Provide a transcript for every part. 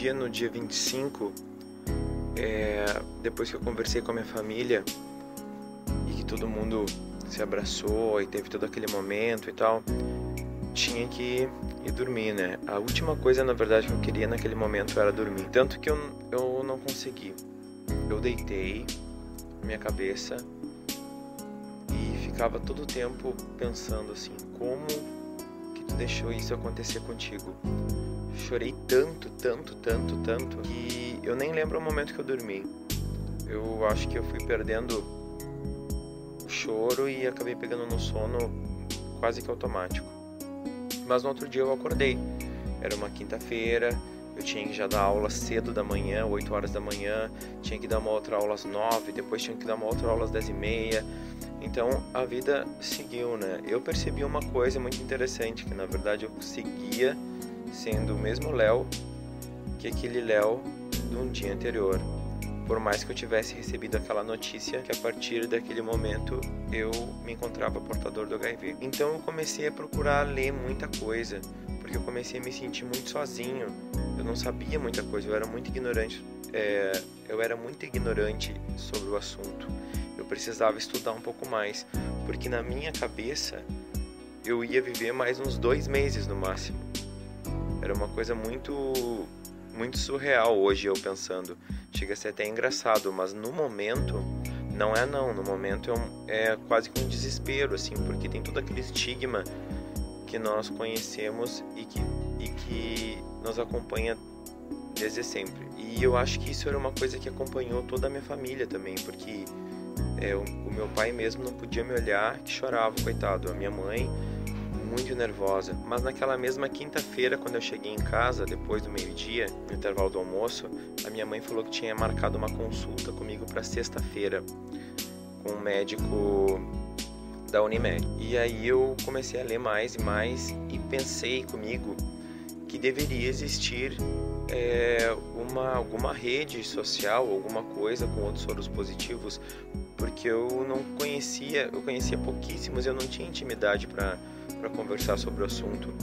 dia, no dia 25, é, depois que eu conversei com a minha família e que todo mundo se abraçou e teve todo aquele momento e tal, tinha que ir dormir, né? A última coisa, na verdade, que eu queria naquele momento era dormir. Tanto que eu, eu não consegui. Eu deitei minha cabeça e ficava todo o tempo pensando assim, como que tu deixou isso acontecer contigo? Chorei tanto, tanto, tanto, tanto que eu nem lembro o momento que eu dormi. Eu acho que eu fui perdendo o choro e acabei pegando no sono quase que automático. Mas no outro dia eu acordei. Era uma quinta-feira, eu tinha que já dar aula cedo da manhã, 8 horas da manhã, tinha que dar uma outra aula às 9, depois tinha que dar uma outra aula às 10 e meia. Então a vida seguiu, né? Eu percebi uma coisa muito interessante, que na verdade eu seguia sendo o mesmo Léo que aquele Léo de um dia anterior. Por mais que eu tivesse recebido aquela notícia que a partir daquele momento eu me encontrava portador do HIV. Então eu comecei a procurar ler muita coisa, porque eu comecei a me sentir muito sozinho. Eu não sabia muita coisa, eu era muito ignorante. É, eu era muito ignorante sobre o assunto. Eu precisava estudar um pouco mais, porque na minha cabeça eu ia viver mais uns dois meses no máximo. Era uma coisa muito, muito surreal hoje eu pensando. Chega a ser até engraçado, mas no momento não é não. No momento é, é quase que um desespero, assim, porque tem todo aquele estigma que nós conhecemos e que, e que nos acompanha desde sempre. E eu acho que isso era uma coisa que acompanhou toda a minha família também, porque é, o, o meu pai mesmo não podia me olhar que chorava, coitado. A minha mãe muito nervosa. Mas naquela mesma quinta-feira, quando eu cheguei em casa, depois do meio-dia, no intervalo do almoço, a minha mãe falou que tinha marcado uma consulta comigo para sexta-feira com um médico da Unimed. E aí eu comecei a ler mais e mais e pensei comigo que deveria existir é, uma, alguma rede social, alguma coisa com outros soros positivos, porque eu não conhecia, eu conhecia pouquíssimos, eu não tinha intimidade para conversar sobre o assunto.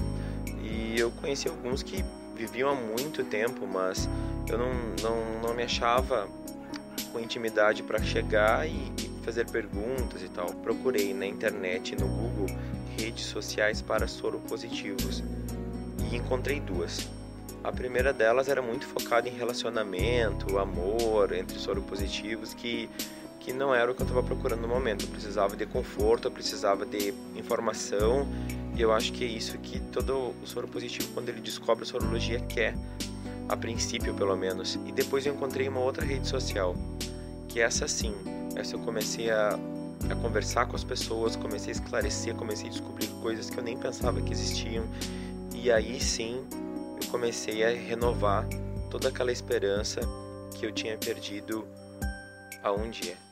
E eu conheci alguns que viviam há muito tempo, mas eu não, não, não me achava com intimidade para chegar e, e fazer perguntas e tal. Procurei na internet, no Google, redes sociais para soropositivos e encontrei duas. A primeira delas era muito focada em relacionamento, amor entre soropositivos, que, que não era o que eu estava procurando no momento. Eu precisava de conforto, eu precisava de informação, e eu acho que é isso que todo o soropositivo, quando ele descobre a sorologia, quer, a princípio pelo menos. E depois eu encontrei uma outra rede social, que é essa sim, essa eu comecei a, a conversar com as pessoas, comecei a esclarecer, comecei a descobrir coisas que eu nem pensava que existiam, e aí sim eu comecei a renovar toda aquela esperança que eu tinha perdido há um dia.